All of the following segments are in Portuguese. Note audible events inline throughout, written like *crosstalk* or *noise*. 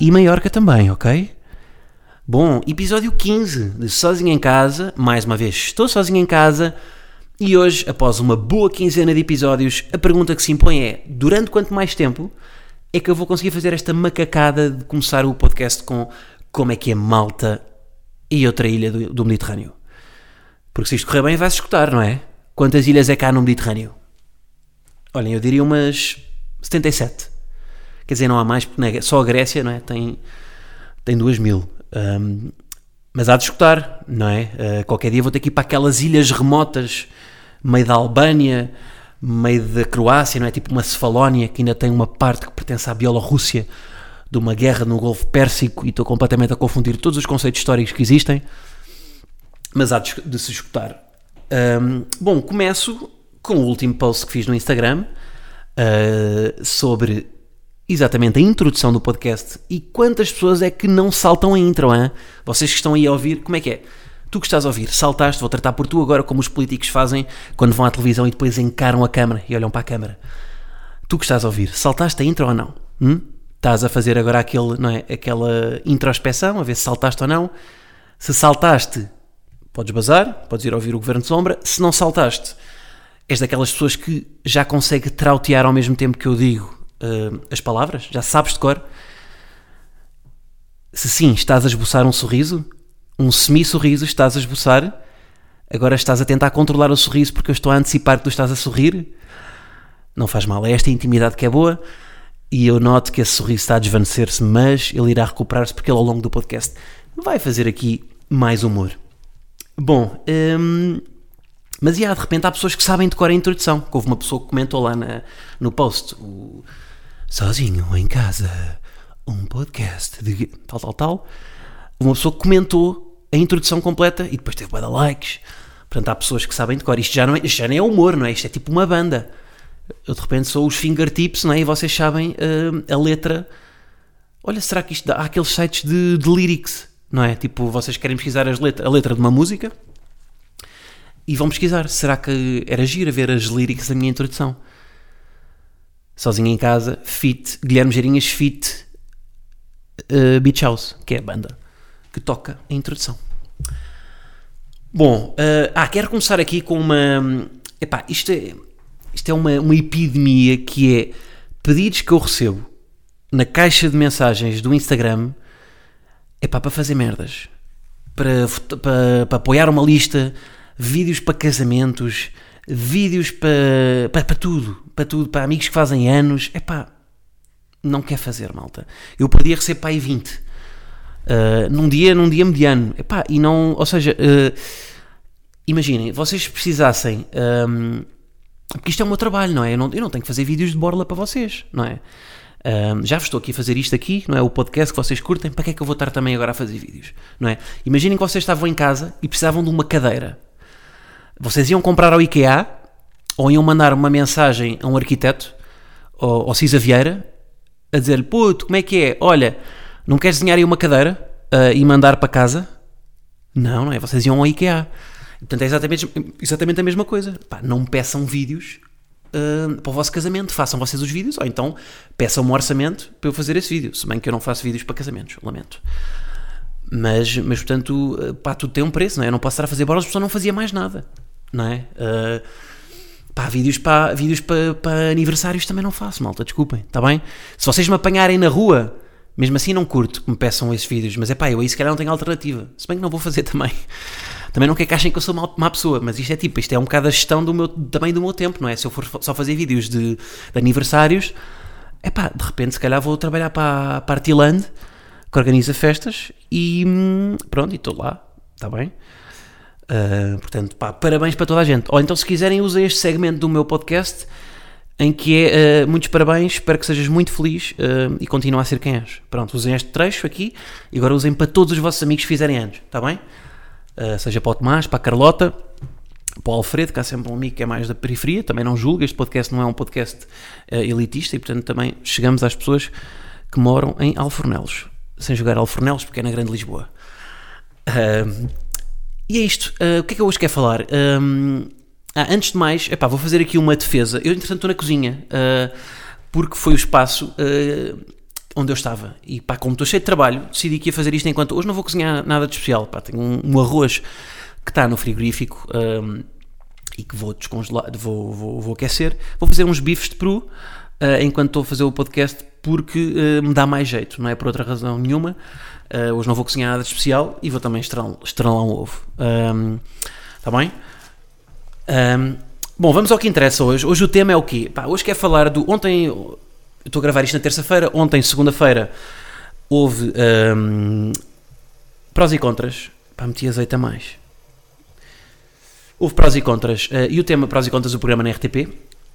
E Maiorca também, ok? Bom, episódio 15 de Sozinho em Casa. Mais uma vez, estou sozinho em casa. E hoje, após uma boa quinzena de episódios, a pergunta que se impõe é: durante quanto mais tempo é que eu vou conseguir fazer esta macacada de começar o podcast com como é que é Malta e outra ilha do, do Mediterrâneo? Porque se isto correr bem, vai-se escutar, não é? Quantas ilhas é cá no Mediterrâneo? Olhem, eu diria umas 77. Quer dizer, não há mais, porque só a Grécia não é? tem, tem 2 mil. Um, mas há de escutar, não é? Uh, qualquer dia vou ter que ir para aquelas ilhas remotas, meio da Albânia, meio da Croácia, não é? Tipo uma Cefalónia, que ainda tem uma parte que pertence à Bielorrússia, de uma guerra no Golfo Pérsico, e estou completamente a confundir todos os conceitos históricos que existem, mas há de, de se escutar. Um, bom, começo com o último post que fiz no Instagram uh, sobre exatamente a introdução do podcast e quantas pessoas é que não saltam a intro, hein? Vocês que estão aí a ouvir, como é que é? Tu que estás a ouvir, saltaste, vou tratar por tu agora como os políticos fazem quando vão à televisão e depois encaram a câmara e olham para a câmara. Tu que estás a ouvir, saltaste a intro ou não? Hum? Estás a fazer agora aquele, não é, aquela introspeção, a ver se saltaste ou não. Se saltaste, podes bazar, podes ir ouvir o Governo de Sombra. Se não saltaste, és daquelas pessoas que já consegue trautear ao mesmo tempo que eu digo uh, as palavras? Já sabes de cor? Se sim, estás a esboçar um sorriso, um semi-sorriso estás a esboçar, agora estás a tentar controlar o sorriso porque eu estou a antecipar que tu estás a sorrir. Não faz mal, é esta intimidade que é boa e eu noto que esse sorriso está a desvanecer-se, mas ele irá recuperar-se porque ele ao longo do podcast vai fazer aqui mais humor. Bom, hum, mas yeah, de repente há pessoas que sabem decorar a introdução. Houve uma pessoa que comentou lá na, no post, o, sozinho em casa, um podcast de tal, tal, tal. Uma pessoa comentou a introdução completa e depois teve de likes. Portanto, há pessoas que sabem de cor. Isto já, não é, isto já nem é humor, não é? Isto é tipo uma banda. Eu de repente sou os fingertips, não é? E vocês sabem uh, a letra. Olha, será que isto dá? Há aqueles sites de, de lyrics, não é? Tipo, vocês querem pesquisar as letra, a letra de uma música e vão pesquisar. Será que era giro ver as lyrics da minha introdução? sozinho em casa, fit, Guilherme Geirinhas fit uh, Beach House, que é a banda que toca a introdução. Bom, uh, ah, quero começar aqui com uma. Epá, isto é, isto é uma, uma epidemia que é pedidos que eu recebo na caixa de mensagens do Instagram epá, para fazer merdas, para, para, para apoiar uma lista, vídeos para casamentos, vídeos para, para, para tudo, para tudo, para amigos que fazem anos, é pá, não quer fazer, malta. Eu podia receber aí 20 uh, num dia, num dia mediano, é pá, e não, ou seja, uh, imaginem, vocês precisassem, um, porque isto é o meu trabalho, não é? Eu não, eu não tenho que fazer vídeos de borla para vocês, não é? Um, já estou aqui a fazer isto aqui, não é? O podcast que vocês curtem, para que é que eu vou estar também agora a fazer vídeos, não é? Imaginem que vocês estavam em casa e precisavam de uma cadeira vocês iam comprar ao IKEA ou iam mandar uma mensagem a um arquiteto, ou, Cisa Vieira, a dizer-lhe: Puto, como é que é? Olha, não queres desenhar aí uma cadeira uh, e mandar para casa? Não, não é? Vocês iam ao IKEA. Portanto, é exatamente, exatamente a mesma coisa. Pá, não peçam vídeos uh, para o vosso casamento. Façam vocês os vídeos, ou então peçam um orçamento para eu fazer esse vídeo. Se bem que eu não faço vídeos para casamentos, lamento. Mas, mas portanto, ah, pá, tudo tem um preço, não é? Eu não posso estar a fazer bolas porque não fazia mais nada não é? Uh, pá, vídeos para, vídeos para aniversários também não faço, malta, desculpem, está bem? Se vocês me apanharem na rua, mesmo assim não curto que me peçam esses vídeos, mas é pá, eu aí se calhar não tenho alternativa, se bem que não vou fazer também. *laughs* Também não quero que achem que eu sou uma má pessoa, mas isto é tipo, isto é um bocado a gestão do meu, também do meu tempo, não é? Se eu for só fazer vídeos de, de aniversários, é pá, de repente se calhar vou trabalhar para, para a Artiland, que organiza festas, e hum, pronto, e estou lá, está bem? Uh, portanto, pá, parabéns para toda a gente. Ou então, se quiserem, usem este segmento do meu podcast em que é uh, muitos parabéns, espero que sejas muito feliz uh, e continua a ser quem és. Pronto, usem este trecho aqui e agora usem para todos os vossos amigos que fizerem anos, está bem? Uh, seja para o Tomás, para a Carlota, para o Alfredo, que há sempre um amigo que é mais da periferia, também não julga, este podcast não é um podcast elitista e portanto também chegamos às pessoas que moram em Alfornelos, sem jogar Alfornelos porque é na Grande Lisboa. E é isto, o que é que eu hoje quero falar? Ah, antes de mais, epá, vou fazer aqui uma defesa. Eu, entretanto, estou na cozinha, uh, porque foi o espaço uh, onde eu estava. E pá, como estou cheio de trabalho, decidi que ia fazer isto enquanto. Hoje não vou cozinhar nada de especial. Pá, tenho um, um arroz que está no frigorífico um, e que vou descongelar, vou, vou, vou, aquecer. Vou fazer uns bifes de peru enquanto estou a fazer o podcast, porque me dá mais jeito, não é por outra razão nenhuma. Hoje não vou cozinhar nada de especial e vou também estrelar um ovo. Está um, bem? Um, bom, vamos ao que interessa hoje. Hoje o tema é o quê? Pá, hoje quer falar do. Ontem, estou a gravar isto na terça-feira, ontem, segunda-feira, houve um, prós e contras. Pá, meti azeite a mais. Houve prós e contras. Uh, e o tema prós e contras do programa na RTP,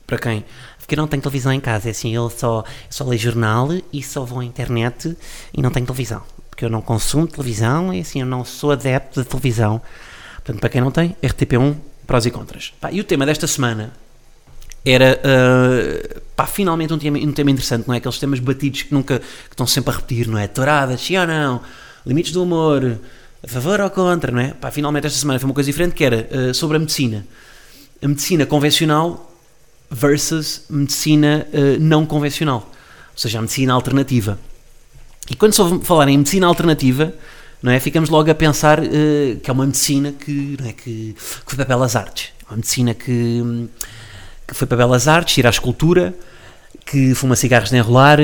para quem? Porque eu não tenho televisão em casa, é assim, eu só, só leio jornal e só vou à internet e não tenho televisão. Porque eu não consumo televisão e assim, eu não sou adepto de televisão. Portanto, para quem não tem, RTP1 prós e contras. Pá, e o tema desta semana era uh, pá, finalmente um tema, um tema interessante, não é? Aqueles temas batidos que nunca que estão sempre a repetir, não é? Touradas, sim ou não, limites do humor, a favor ou contra, não é? Pá, finalmente esta semana foi uma coisa diferente que era uh, sobre a medicina. A medicina convencional versus medicina uh, não convencional, ou seja, a medicina alternativa. E quando se falar em medicina alternativa, não é? Ficamos logo a pensar uh, que é uma medicina que, não é? que, que foi para belas artes. Uma medicina que, que foi para belas artes, ir à escultura, que fuma cigarros de enrolar,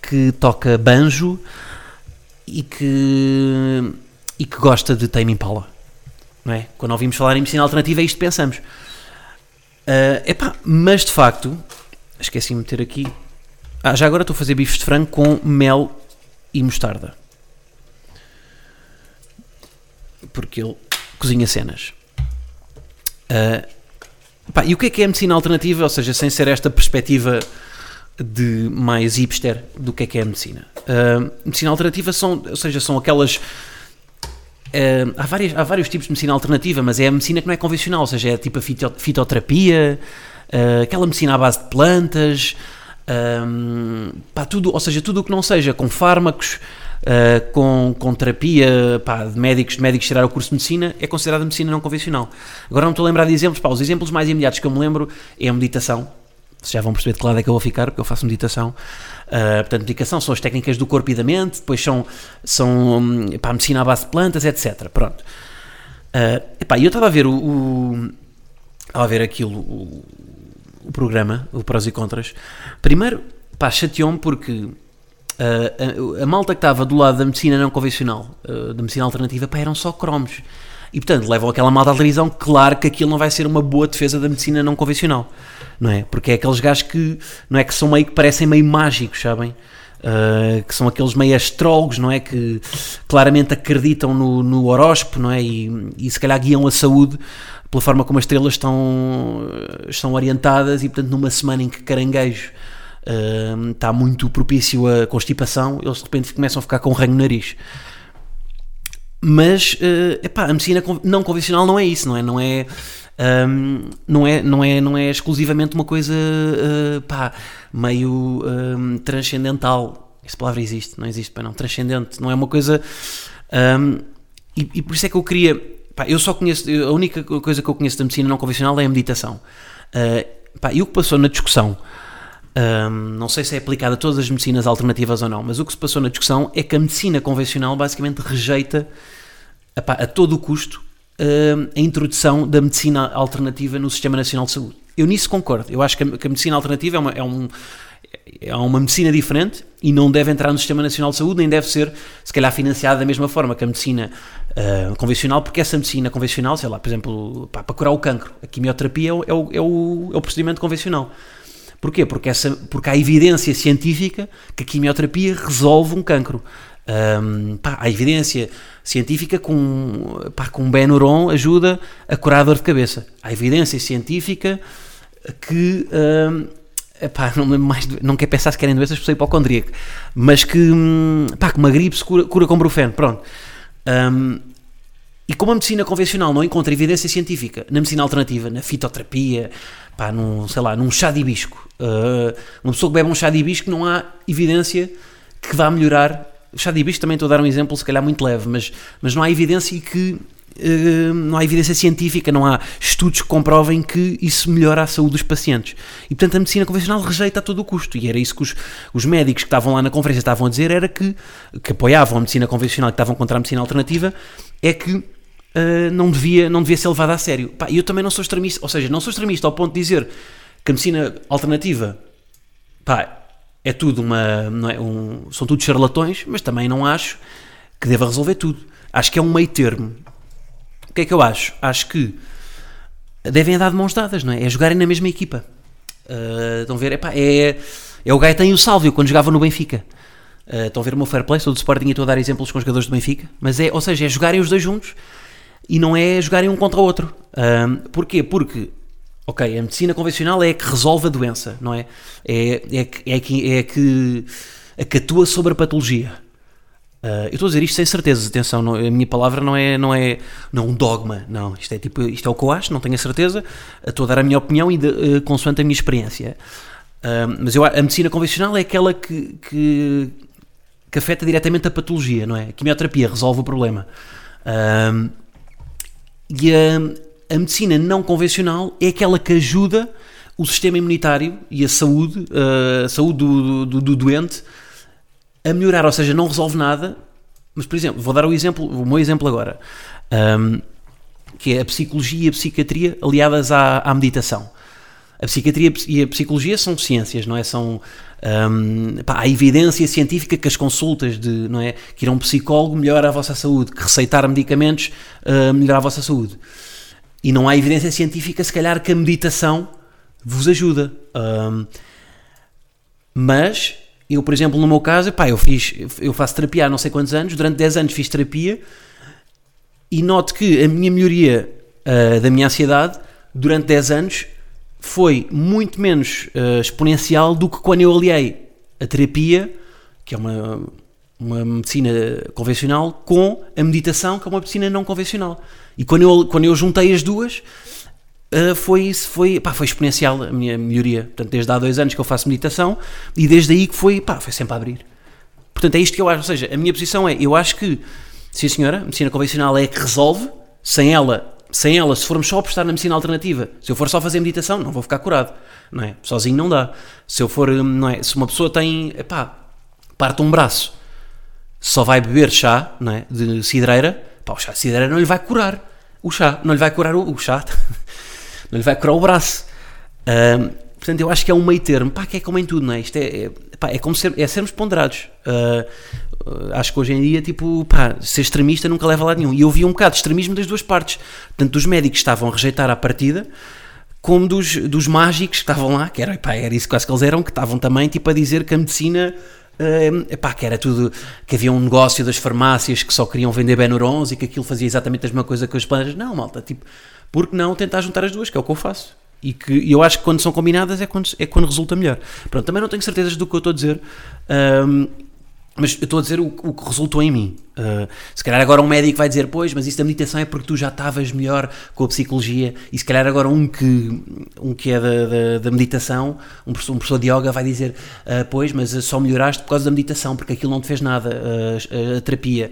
que toca banjo e que, e que gosta de Tame Impala. Não é? Quando ouvimos falar em medicina alternativa é isto que pensamos. Uh, epá, mas de facto, esqueci de meter aqui. Ah, já agora estou a fazer bifes de frango com mel e mostarda. porque ele cozinha cenas. Uh, pá, e o que é que é medicina alternativa? Ou seja, sem ser esta perspectiva de mais hipster do que é que é a medicina. Uh, medicina alternativa são, ou seja, são aquelas. Uh, há, várias, há vários tipos de medicina alternativa, mas é a medicina que não é convencional, ou seja, é tipo a fito, fitoterapia, uh, aquela medicina à base de plantas, um, pá, tudo, ou seja, tudo o que não seja com fármacos, uh, com, com terapia pá, de médicos, de médicos tirar o curso de medicina, é considerada medicina não convencional. Agora não estou a lembrar de exemplos, pá, os exemplos mais imediatos que eu me lembro é a meditação. Vocês já vão perceber de que lado é que eu vou ficar, porque eu faço meditação. Uh, portanto, meditação são as técnicas do corpo e da mente, depois são, são um, pá, medicina à base de plantas, etc. Pronto. Uh, epá, eu estava a ver o, o a ver aquilo, o programa, o prós e contras. Primeiro, pá, chateou-me porque Uh, a, a, malta que estava do lado da medicina não convencional, uh, da medicina alternativa, pá, eram só cromos. E portanto, levam aquela malta à televisão, claro que aquilo não vai ser uma boa defesa da medicina não convencional, não é? Porque é aqueles gajos que, não é? Que são meio que parecem meio mágicos, sabem? Uh, que são aqueles meio astrólogos, não é? Que claramente acreditam no, no horóscopo, não é? E, e se calhar guiam a saúde pela forma como as estrelas estão, estão orientadas e portanto numa semana em que caranguejo uh, está muito propício a constipação, eles de repente começam a ficar com um ranho no nariz. Mas uh, epá, a medicina não convencional não é isso, não é? Não é, um, não é, não é, não é exclusivamente uma coisa uh, pá, meio um, transcendental. Essa palavra existe, não existe, pá, não, transcendente, não é uma coisa. Um, e, e, por isso é que eu queria. Pá, eu só conheço. A única coisa que eu conheço da medicina não convencional é a meditação. Uh, pá, e o que passou na discussão um, não sei se é aplicada a todas as medicinas alternativas ou não, mas o que se passou na discussão é que a medicina convencional basicamente rejeita a todo o custo um, a introdução da medicina alternativa no Sistema Nacional de Saúde. Eu nisso concordo. Eu acho que a, que a medicina alternativa é uma, é, um, é uma medicina diferente e não deve entrar no Sistema Nacional de Saúde, nem deve ser, se calhar, financiada da mesma forma que a medicina uh, convencional, porque essa medicina convencional, sei lá, por exemplo, pá, para curar o cancro, a quimioterapia é o, é o, é o, é procedimento convencional. Porquê? Porque, essa, porque há evidência científica que a quimioterapia resolve um cancro. Um, pá, há evidência científica com, pá, com Benuron ajuda a curar a dor de cabeça. Há evidência científica que um, epá, não, mais, não quer pensar se querem doenças por ser hipocondríaco, mas que, hum, pá, que uma gripe se cura, cura com brufeno, pronto. Um, e como a medicina convencional não encontra evidência científica na medicina alternativa, na fitoterapia, pá, num, sei lá, num chá de hibisco, uh, uma pessoa que bebe um chá de hibisco não há evidência que vá melhorar. O chá de hibisco também estou a dar um exemplo, se calhar muito leve, mas, mas não há evidência que não há evidência científica, não há estudos que comprovem que isso melhora a saúde dos pacientes. E portanto a medicina convencional rejeita a todo o custo. E era isso que os, os médicos que estavam lá na conferência estavam a dizer, era que, que apoiavam a medicina convencional, que estavam contra a medicina alternativa, é que uh, não, devia, não devia ser levada a sério. E eu também não sou extremista, ou seja, não sou extremista ao ponto de dizer que a medicina alternativa pá, é tudo uma. É um, são tudo charlatões, mas também não acho que deva resolver tudo. Acho que é um meio termo. O que é que eu acho? Acho que devem andar de mãos dadas, não é? É jogarem na mesma equipa. Uh, estão a ver? Epá, é, é o Gaetan e o Sálvio quando jogava no Benfica. Uh, estão a ver o meu fair play? Sou do Sporting e estou a dar exemplos com os jogadores do Benfica. Mas é, ou seja, é jogarem os dois juntos e não é jogarem um contra o outro. Uh, porquê? Porque, ok, a medicina convencional é a que resolve a doença, não é? É, é, é, que, é que, a que atua sobre a patologia. Uh, eu estou a dizer isto sem certeza, atenção, não, a minha palavra não é, não é não é um dogma, não, isto é tipo, isto é o que eu acho, não tenho a certeza, estou a dar a minha opinião e de, uh, consoante a minha experiência. Uh, mas eu, a medicina convencional é aquela que, que, que, afeta diretamente a patologia, não é? A quimioterapia resolve o problema. e a, a medicina não convencional é aquela que ajuda o sistema imunitário e a saúde, a saúde do, do, do doente a melhorar, ou seja, não resolve nada, mas por exemplo, vou dar o exemplo, o meu exemplo agora, um, que é a psicologia e a psiquiatria aliadas à, à meditação. A psiquiatria e a psicologia são ciências, não é? São um, pá, a evidência científica que as consultas de, não é, que ir a um psicólogo melhora a vossa saúde, que receitar medicamentos uh, melhora a vossa saúde. E não há evidência científica, se calhar, que a meditação vos ajuda. Um, mas eu, por exemplo, no meu caso, pá, eu, fiz, eu faço terapia há não sei quantos anos, durante 10 anos fiz terapia e noto que a minha melhoria uh, da minha ansiedade durante 10 anos foi muito menos uh, exponencial do que quando eu aliei a terapia, que é uma, uma medicina convencional, com a meditação, que é uma medicina não convencional. E quando eu, quando eu juntei as duas, uh, foi, foi, pá, foi exponencial a minha melhoria. Portanto, desde há dois anos que eu faço meditação e desde aí que foi, pá, foi sempre a abrir. Portanto, é isto que eu acho. Ou seja, a minha posição é: eu acho que, sim senhora, a medicina convencional é que resolve, sem ela, sem ela, se formos só apostar na medicina alternativa, se eu for só fazer meditação, não vou ficar curado, não é? Sozinho não dá. Se eu for, hum, não é? Se uma pessoa tem, pá, parte um braço, só vai beber chá, não é? De cidreira, pá, o chá de cidreira não lhe vai curar. O chá, não lhe vai curar o, o chá. *laughs* não lhe vai curar o braço. Portanto, eu acho que é um meio termo, pá, que é como em tudo, não é? Isto é, é, pá, é como ser, é sermos ponderados. Uh, acho que hoje em dia, tipo, pá, ser extremista nunca leva a lado nenhum. E eu vi um bocado de extremismo das duas partes. Tanto dos médicos que estavam a rejeitar a partida, como dos, dos mágicos que estavam lá, que era, pá, era isso quase que eles eram, que estavam também, tipo, a dizer que a medicina... Uh, epá, que era tudo, que havia um negócio das farmácias que só queriam vender Benurons e que aquilo fazia exatamente a mesma coisa que os planos. Não, malta, tipo, porque não tentar juntar as duas, que é o que eu faço. E que eu acho que quando são combinadas é quando, é quando resulta melhor. Pronto, também não tenho certezas do que eu estou a dizer, um, mas eu estou a dizer o, o que resultou em mim. Uh, se calhar agora um médico vai dizer, pois, mas isso da meditação é porque tu já estavas melhor com a psicologia, e se calhar agora um que, um que é da, da, da meditação, um professor, um professor de yoga vai dizer, uh, pois, mas só melhoraste por causa da meditação, porque aquilo não te fez nada, uh, a terapia.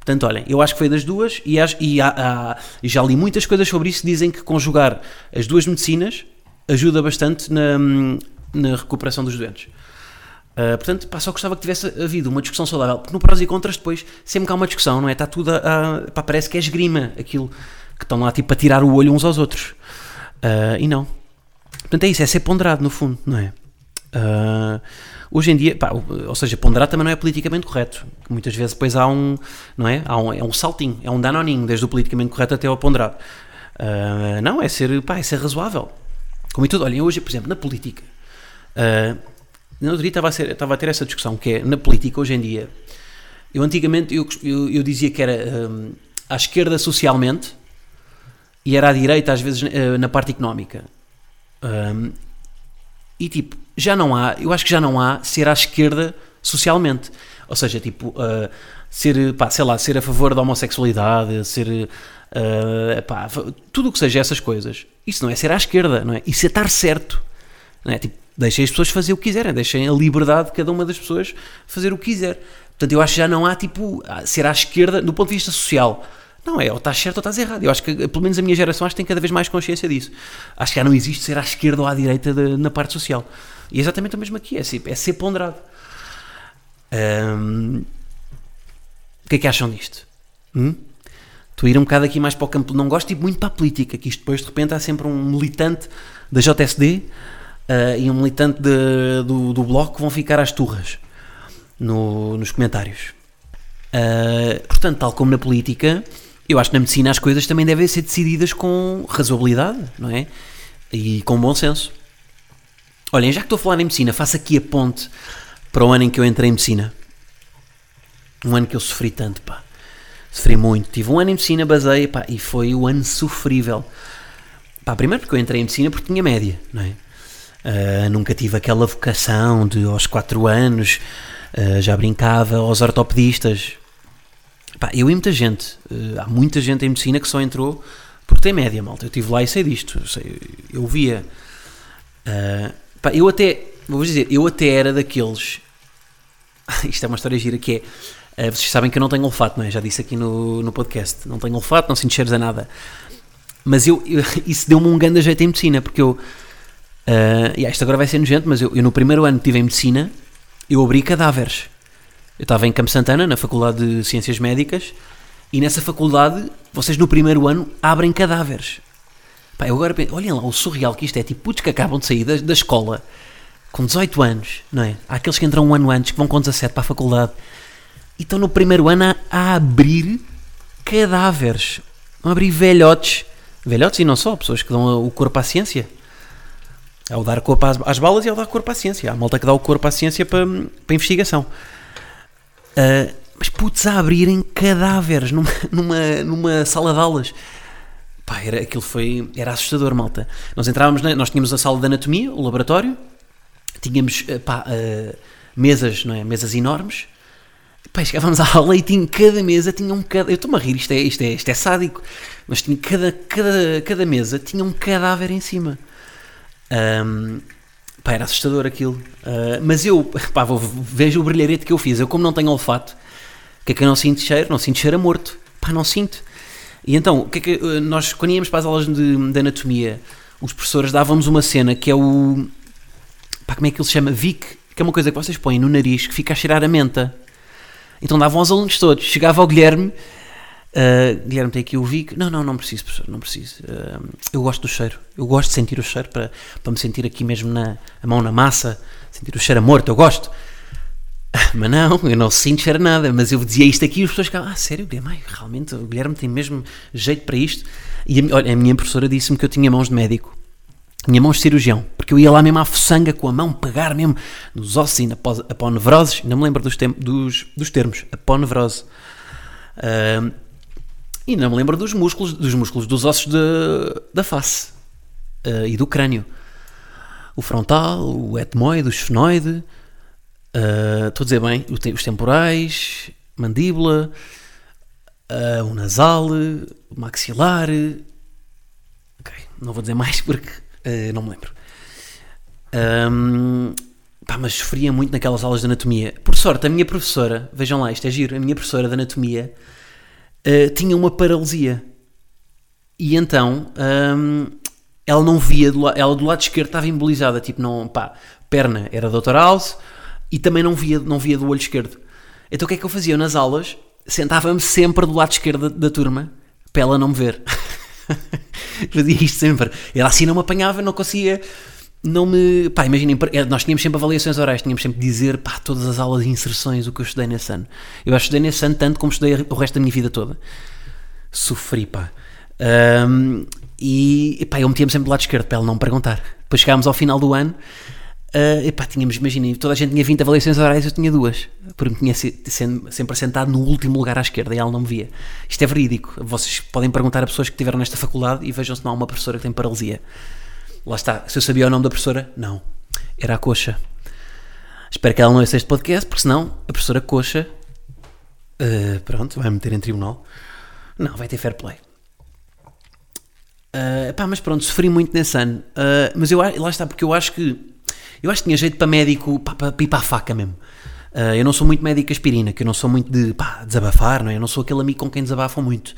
Portanto, olhem, eu acho que foi das duas e, acho, e há, há, já li muitas coisas sobre isso. Dizem que conjugar as duas medicinas ajuda bastante na, na recuperação dos doentes. Uh, portanto, pá, só gostava que tivesse havido uma discussão saudável, porque no prós e contras depois sempre que há uma discussão, não é? Está tudo a, a pá, parece que é esgrima aquilo que estão lá tipo a tirar o olho uns aos outros. Uh, e não. Portanto, é isso, é ser ponderado no fundo, não é? Uh, hoje em dia, pá, ou seja, ponderar também não é politicamente correto. Muitas vezes depois há um, não é? Há um, é um saltinho, é um danoninho, desde o politicamente correto até ao ponderado. Uh, não, é ser, pá, é ser razoável. Como e tudo, olhem, hoje, por exemplo, na política, uh, no outro dia estava a, ser, estava a ter essa discussão, que é, na política, hoje em dia, eu antigamente, eu, eu, eu dizia que era um, à esquerda socialmente, e era à direita, às vezes, na parte económica. Um, e tipo, já não há, eu acho que já não há ser à esquerda socialmente. Ou seja, tipo, uh, ser, pá, sei lá, ser a favor da homossexualidade, ser, uh, pá, tudo o que seja essas coisas. Isso não é ser à esquerda, não é? Isso é estar certo. Não é? Tipo, deixem as pessoas fazer o que quiserem, deixem a liberdade de cada uma das pessoas fazer o que quiser. Portanto, eu acho que já não há, tipo, ser à esquerda do ponto de vista social. Não, é ou estás certo ou estás errado. Eu acho que, pelo menos a minha geração, acho que tem cada vez mais consciência disso. Acho que já não existe ser à esquerda ou à direita de, na parte social. E é exatamente o mesmo aqui, é ser, é ser ponderado. Um, o que é que acham disto? Hum? Estou a ir um bocado aqui mais para o campo. Não gosto ir muito para a política, que isto depois de repente há sempre um militante da JSD uh, e um militante de, do, do Bloco que vão ficar às turras no, nos comentários. Uh, portanto, tal como na política, eu acho que na medicina as coisas também devem ser decididas com razoabilidade, não é? E com bom senso. Olhem, já que estou a falar em medicina, faço aqui a ponte para o ano em que eu entrei em medicina. Um ano que eu sofri tanto, pá. Sofri muito. Tive um ano em medicina, basei, pá, e foi o ano sofrível. Pá, primeiro porque eu entrei em medicina porque tinha média, não é? Uh, nunca tive aquela vocação de aos 4 anos uh, já brincava aos ortopedistas. Pá, eu e muita gente, uh, há muita gente em medicina que só entrou porque tem média, malta. Eu estive lá e sei disto, eu, sei, eu via. Pá, eu até, vou dizer, eu até era daqueles. *laughs* Isto é uma história gira que é. Uh, vocês sabem que eu não tenho olfato, não é? Já disse aqui no, no podcast. Não tenho olfato, não sinto cheiros a nada. Mas eu, eu *laughs* isso deu-me um grande jeito em medicina, porque eu. Uh, e isto agora vai ser nojento, mas eu, eu no primeiro ano que estive em medicina, eu abri cadáveres. Eu estava em Campo Santana, na Faculdade de Ciências Médicas, e nessa faculdade, vocês no primeiro ano abrem cadáveres. Pá, eu agora penso, olhem lá o surreal que isto é, tipo putos que acabam de sair da, da escola com 18 anos, não é? Há aqueles que entram um ano antes, que vão com 17 para a faculdade e estão no primeiro ano a, a abrir cadáveres, a abrir velhotes, velhotes e não só, pessoas que dão o corpo à ciência. Ao dar corpo às, às balas e ao dar corpo à ciência. Há malta que dá o corpo à ciência para, para investigação. Uh, mas putos a abrirem cadáveres numa, *laughs* numa, numa sala de aulas. Pá, era, aquilo foi, era assustador, malta. Nós entrávamos, na, nós tínhamos a sala de anatomia, o laboratório, tínhamos eh, pá, uh, mesas, não é? Mesas enormes. Pá, chegávamos à aula e tinha, cada mesa tinha um cada. Eu estou-me a rir, isto é, isto, é, isto é sádico, mas tinha cada, cada, cada mesa tinha um cadáver em cima. Um, pá, era assustador aquilo. Uh, mas eu, pá, vou, vejo o brilharete que eu fiz. Eu, como não tenho olfato, o que é que eu não sinto cheiro? Não sinto cheiro a morto. Pá, não sinto. E então, o que é que eh, nós, quando íamos para as aulas de, de anatomia, os professores davam-nos uma cena que é o. Pá, como é que ele se chama? Vic, que é uma coisa que vocês põem no nariz que fica a cheirar a menta. Então davam aos alunos todos. Chegava ao Guilherme, uh, Guilherme tem aqui o Vic. Não, não, não preciso, professor, não preciso. Uh, eu gosto do cheiro. Eu gosto de sentir o cheiro para, para me sentir aqui mesmo na a mão na massa, sentir o cheiro a morto. Eu gosto. *laughs* Mas não, eu não sinto cheiro nada. Mas eu dizia isto aqui e as pessoas ficavam, ah, sério, Guilherme, realmente o Guilherme tem mesmo jeito para isto. E a, olha, a minha professora disse-me que eu tinha mãos de médico. Tinha mãos de cirurgião, porque eu ia lá mesmo à fuçanga com a mão, pegar mesmo nos ossos e na aponevroses, não me lembro dos, dos, dos termos, aponevrose. Uh, e não me lembro dos músculos, dos músculos dos ossos de, da face uh, e do crânio. O frontal, o etmoide, o esfenoide, Uh, estou a dizer bem, os temporais, mandíbula, uh, o nasal, o maxilar. Ok, não vou dizer mais *laughs* porque uh, não me lembro. Um, pá, mas sofria muito naquelas aulas de anatomia. Por sorte, a minha professora, vejam lá, isto é giro, a minha professora de anatomia tinha uma paralisia. E então um, ela não via, do, ela do lado esquerdo estava embolizada, tipo, não, pá, perna era Dr. House e também não via, não via do olho esquerdo. Então o que é que eu fazia? Eu, nas aulas sentava-me sempre do lado esquerdo da, turma para ela não me ver. *laughs* fazia isto sempre. Ela assim não me apanhava, não conseguia. Não me. Pá, imaginem, eh, nós tínhamos sempre avaliações orais, tínhamos sempre de dizer, pá, todas as aulas de inserções, o que eu estudei nesse ano. Eu estudei nesse ano tanto como estudei o resto da minha vida toda. Sofri, pá. Um, e, pá, eu metia-me sempre do lado esquerdo para ela não me perguntar. Depois chegámos ao final do ano Uh, epá, tínhamos, imaginem, toda a gente tinha 20 avaliações orais, eu tinha duas, porque me tinha sempre sentado no último lugar à esquerda e ela não me via. Isto é verídico. Vocês podem perguntar a pessoas que estiveram nesta faculdade e vejam se não há uma professora que tem paralisia. Lá está. Se eu sabia o nome da professora, não. era a coxa. Espero que ela não ouça este podcast, porque senão a professora coxa, uh, pronto, vai meter em tribunal. Não, vai ter fair play. Uh, mas pronto, sofri muito nesse ano. Uh, mas eu, lá está, porque eu acho que eu acho que tinha jeito para médico, para, para ir para a faca mesmo. Uh, eu não sou muito médico aspirina, que eu não sou muito de pá, desabafar, não é? Eu não sou aquele amigo com quem desabafam muito.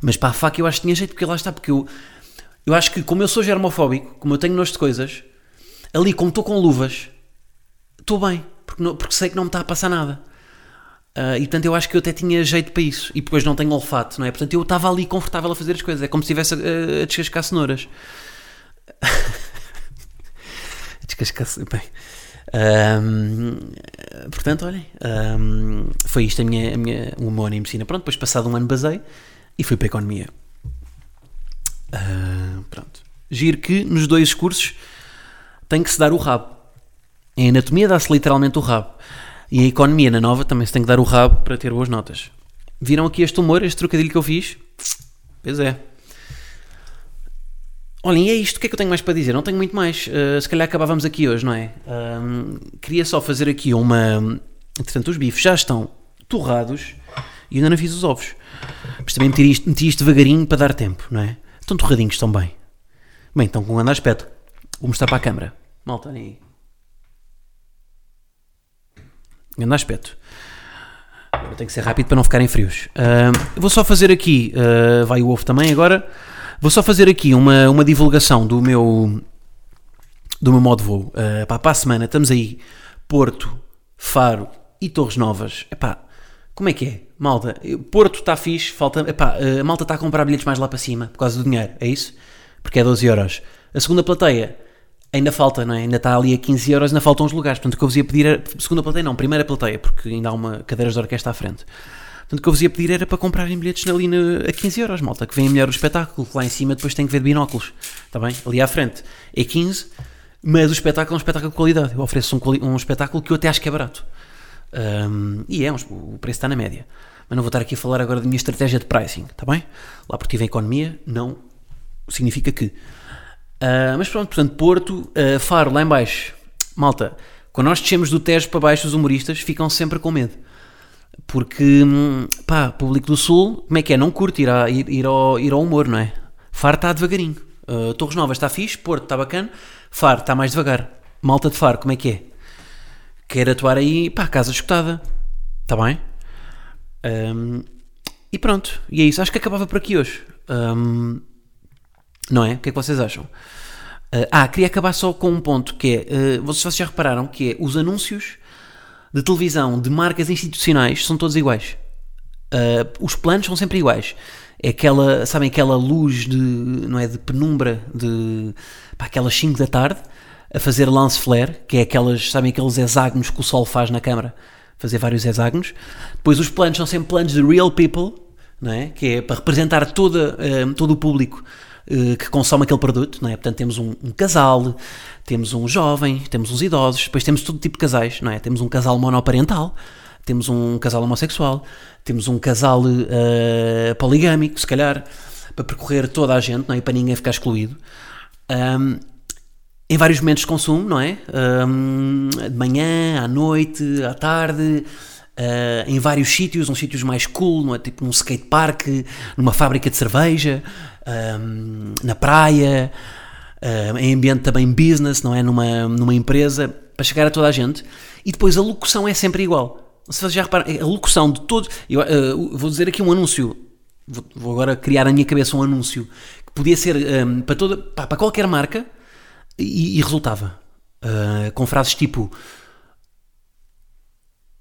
Mas para a faca eu acho que tinha jeito, porque lá está, porque eu, eu acho que como eu sou germofóbico, como eu tenho nojo de coisas, ali como estou com luvas, estou bem, porque, não, porque sei que não me está a passar nada. Uh, e portanto eu acho que eu até tinha jeito para isso. E depois não tenho olfato, não é? Portanto eu estava ali confortável a fazer as coisas. É como se estivesse a, a descascar cenouras. *laughs* bem. Um, portanto, olhem, um, foi isto a minha, a minha, o meu ano em medicina. Pronto, depois passado um ano basei e fui para a economia. Uh, pronto. Giro que nos dois cursos tem que se dar o rabo. Em anatomia dá-se literalmente o rabo. E em economia, na nova, também se tem que dar o rabo para ter boas notas. Viram aqui este humor, este trocadilho que eu fiz? Pois é. Olhem, é isto. O que é que eu tenho mais para dizer? Não tenho muito mais. Uh, se calhar acabávamos aqui hoje, não é? Queria só fazer aqui uma. Entretanto, os bifes já estão torrados e ainda não fiz os ovos. Mas também meti isto, meti isto devagarinho para dar tempo, não é? Estão torradinhos, estão bem. Bem, estão com um grande aspecto. Vou mostrar para a câmara. Malta, aí. Grande aspecto. Agora tenho que ser rápido para não ficarem frios. Uh, vou só fazer aqui, uh, vai o ovo também agora. Vou só fazer aqui uma, uma divulgação do meu do meu modo de voo. Uh, pá, para a semana estamos aí, Porto, Faro e Torres Novas. Epá, como é que é? Malta, Porto está fixe, falta, epá, a malta está a comprar bilhetes mais lá para cima por causa do dinheiro, é isso? Porque é 12 euros. A segunda plateia ainda falta, não é? Ainda está ali a 15 euros, ainda faltam os lugares. Portanto, o que eu vos ia pedir era, segunda plateia não, primeira plateia, porque ainda há uma cadeiras de orquestra à frente. Portanto, o que eu vos ia pedir era para comprarem bilhetes ali no, a 15 euros, malta, que vem melhor o espetáculo, lá em cima depois tem que ver de binóculos, está bem? Ali à frente é 15, mas o espetáculo é um espetáculo de qualidade. Eu ofereço um, um espetáculo que eu até acho que é barato. Um, e é, o preço está na média. Mas não vou estar aqui a falar agora da minha estratégia de pricing, está bem? Lá porque tive em economia, não significa que. Uh, mas pronto, portanto, Porto, uh, Faro, lá em baixo. Malta, quando nós descemos do Tejo para baixo, os humoristas ficam sempre com medo. Porque, hum, pá, público do Sul, como é que é? Não curte ir, a, ir, ir, ao, ir ao humor, não é? Faro está devagarinho. Uh, Torres Novas está fixe, Porto está bacana, Faro está mais devagar. Malta de Faro, como é que é? Quer atuar aí, pá, casa escutada. Está bem? Um, e pronto, e é isso. Acho que acabava por aqui hoje. Um, não é? O que é que vocês acham? Uh, ah, queria acabar só com um ponto que é, uh, vocês, já repararam que é os anúncios de televisão de marcas institucionais são todos iguais. Uh, os planos são sempre iguais. É aquela, sabem, aquela luz de, não é, de penumbra de pá, aquelas 5 da tarde a fazer lance flare, que é aquelas, sabem, aqueles hexágonos que o sol faz na câmara, fazer vários hexágonos. Depois os planos são sempre planos de real people, não é? que é para representar toda, todo o público eh, que consome aquele produto, não é? Portanto, temos um, um, casal, temos um jovem, temos uns idosos, depois temos todo tipo de casais, não é? Temos um casal monoparental, temos um casal homossexual, temos um casal uh, poligâmico, se calhar, para percorrer toda a gente, não é? E para ninguém ficar excluído. Um, em vários momentos de consumo, não é? Um, de manhã, à noite, à tarde, uh, em vários sítios, uns sítios mais cool, não é? tipo num skatepark, numa fábrica de cerveja, um, na praia, uh, em ambiente também business, não é? Numa, numa empresa, para chegar a toda a gente. E depois a locução é sempre igual. Se já reparam, a locução de todos. Eu, uh, vou dizer aqui um anúncio. Vou, vou, agora criar na minha cabeça um anúncio que podia ser um, para, toda, para qualquer marca e, e resultava. Uh, com frases tipo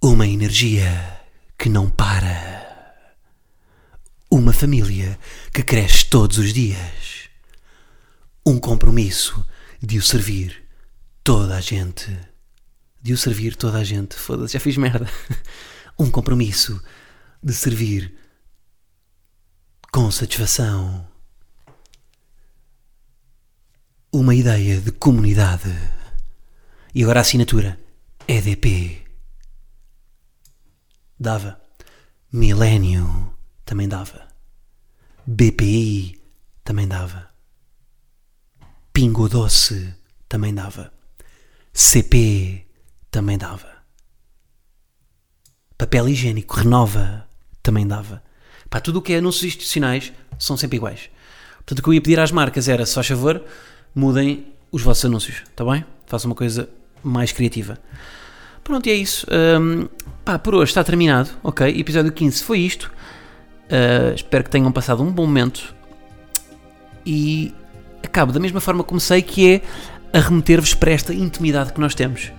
uma energia que não para. Uma família que cresce todos os dias. Um compromisso de o servir toda a gente. De o servir toda a gente. Foda-se, já fiz merda. *laughs* Um compromisso de servir com satisfação. Uma ideia de comunidade. E agora a assinatura EDP dava. Milênio também dava. BPI também dava. Pingo Doce também dava. CP também dava. Papel higiênico, renova, também dava. Pá, tudo o que é anúncios institucionais são sempre iguais. Portanto, o que eu ia pedir às marcas era, se faz favor, mudem os vossos anúncios, está bem? Façam uma coisa mais criativa. Pronto, e é isso. Um, pá, por hoje está terminado, ok? Episódio 15 foi isto. Uh, espero que tenham passado um bom momento. E acabo da mesma forma como comecei, que é a remeter-vos para esta intimidade que nós temos.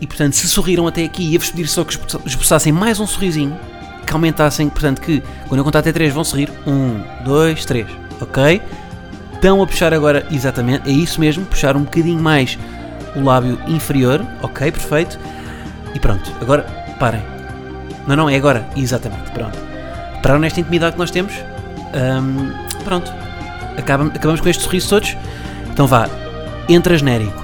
E portanto, se sorriram até aqui, ia-vos pedir só que esboçassem mais um sorrisinho, que aumentassem, portanto, que quando eu contar até 3 vão sorrir. 1, 2, 3, ok? Estão a puxar agora, exatamente, é isso mesmo, puxar um bocadinho mais o lábio inferior, ok, perfeito. E pronto, agora parem. Não, não, é agora, exatamente, pronto. Pararam nesta intimidade que nós temos. Um, pronto, acabamos, acabamos com estes sorrisos todos. Então vá, entra genérico.